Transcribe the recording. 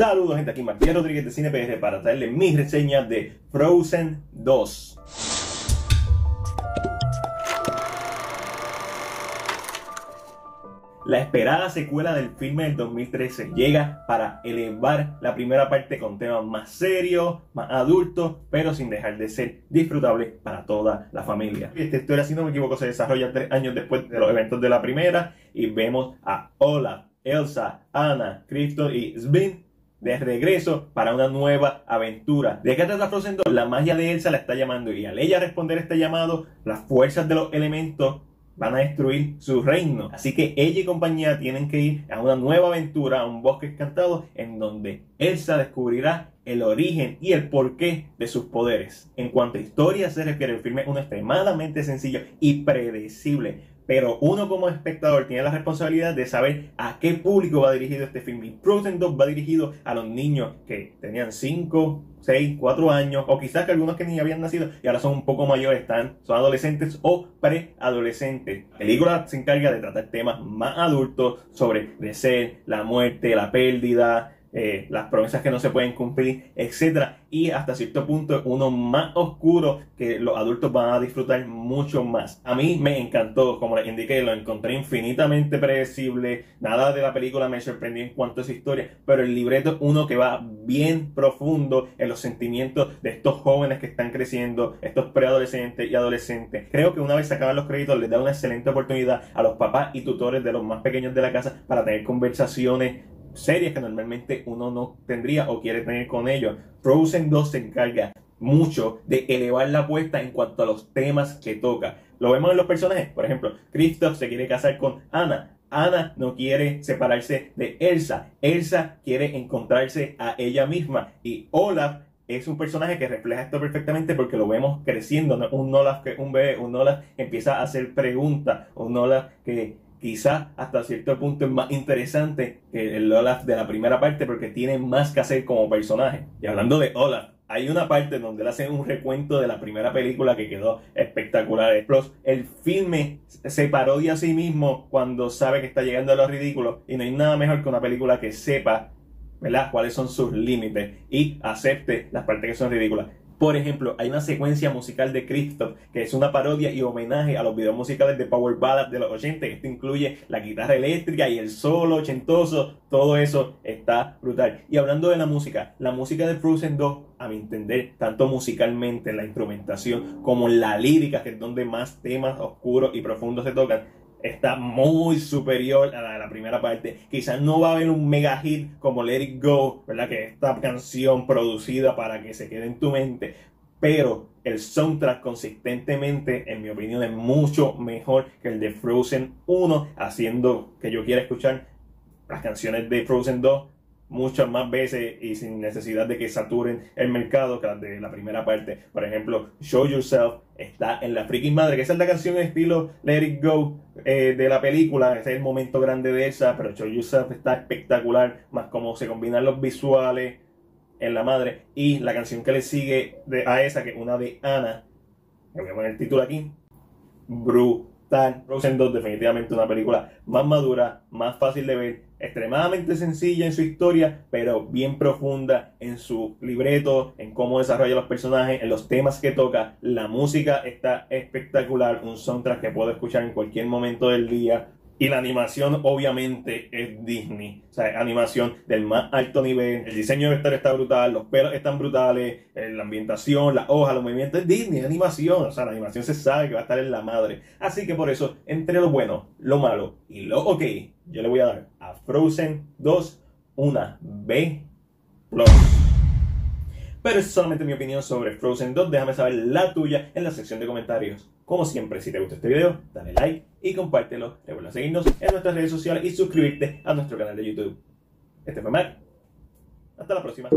Saludos gente, aquí Matías Rodríguez de CinePR para traerles mis reseñas de Frozen 2. La esperada secuela del filme del 2013 llega para elevar la primera parte con temas más serios, más adultos, pero sin dejar de ser disfrutable para toda la familia. Esta historia, si no me equivoco, se desarrolla tres años después de los eventos de la primera y vemos a Olaf, Elsa, Anna, Cristo y Sven de regreso para una nueva aventura. ¿De qué trata Frozen 2? La magia de Elsa la está llamando y al ella responder este llamado, las fuerzas de los elementos van a destruir su reino. Así que ella y compañía tienen que ir a una nueva aventura, a un bosque encantado, en donde Elsa descubrirá el origen y el porqué de sus poderes. En cuanto a historia se refiere, el filme es uno extremadamente sencillo y predecible pero uno como espectador tiene la responsabilidad de saber a qué público va dirigido este film. Y Frozen 2 va dirigido a los niños que tenían 5, 6, 4 años, o quizás que algunos que ni habían nacido y ahora son un poco mayores, están, son adolescentes o preadolescentes. La película se encarga de tratar temas más adultos sobre crecer, la muerte, la pérdida, eh, las promesas que no se pueden cumplir, etcétera Y hasta cierto punto uno más oscuro que los adultos van a disfrutar mucho más. A mí me encantó, como les indiqué, lo encontré infinitamente predecible. Nada de la película me sorprendió en cuanto a su historia, pero el libreto es uno que va bien profundo en los sentimientos de estos jóvenes que están creciendo, estos preadolescentes y adolescentes. Creo que una vez se acaban los créditos les da una excelente oportunidad a los papás y tutores de los más pequeños de la casa para tener conversaciones series que normalmente uno no tendría o quiere tener con ellos. Frozen 2 se encarga mucho de elevar la apuesta en cuanto a los temas que toca. Lo vemos en los personajes. Por ejemplo, Kristoff se quiere casar con Anna. Anna no quiere separarse de Elsa. Elsa quiere encontrarse a ella misma. Y Olaf es un personaje que refleja esto perfectamente porque lo vemos creciendo. Un Olaf que un bebé, un Olaf empieza a hacer preguntas, un Olaf que quizás hasta cierto punto es más interesante que el Olaf de la primera parte porque tiene más que hacer como personaje. Y hablando de Olaf, hay una parte donde él hace un recuento de la primera película que quedó espectacular. Plus, el filme se parodia a sí mismo cuando sabe que está llegando a lo ridículo y no hay nada mejor que una película que sepa ¿verdad? cuáles son sus límites y acepte las partes que son ridículas. Por ejemplo, hay una secuencia musical de Christoph que es una parodia y homenaje a los videos musicales de Power Ballad de los 80. Esto incluye la guitarra eléctrica y el solo ochentoso. Todo eso está brutal. Y hablando de la música, la música de Frozen 2, a mi entender, tanto musicalmente en la instrumentación como la lírica, que es donde más temas oscuros y profundos se tocan, está muy superior a la, primera parte. Quizás no va a haber un mega hit como Let It Go, ¿verdad? Que esta canción producida para que se quede en tu mente. Pero el soundtrack consistentemente, en mi opinión, es mucho mejor que el de Frozen 1, haciendo que yo quiera escuchar las canciones de Frozen 2 muchas más veces y sin necesidad de que saturen el mercado que las de la primera parte. Por ejemplo, Show Yourself está en la freaking madre, que esa es la canción estilo Let It Go eh, de la película, ese es el momento grande de esa, pero Show Yourself está espectacular, más como se combinan los visuales en la madre y la canción que le sigue a esa, que es una de Ana, que voy a poner el título aquí, brutal. Frozen 2 definitivamente una película más madura, más fácil de ver, extremadamente sencilla en su historia, pero bien profunda en su libreto, en cómo desarrolla los personajes, en los temas que toca. La música está espectacular, un soundtrack que puedo escuchar en cualquier momento del día. Y la animación obviamente es Disney. O sea, animación del más alto nivel. El diseño de vestuario está brutal, los pelos están brutales, eh, la ambientación, la hoja, los movimientos es Disney, animación. O sea, la animación se sabe que va a estar en la madre. Así que por eso, entre lo bueno, lo malo y lo ok, yo le voy a dar Frozen 2 una B+. Pero es solamente mi opinión sobre Frozen 2. Déjame saber la tuya en la sección de comentarios. Como siempre, si te gustó este video, dale like y compártelo. Recuerda seguirnos en nuestras redes sociales y suscribirte a nuestro canal de YouTube. Este fue Matt. Hasta la próxima.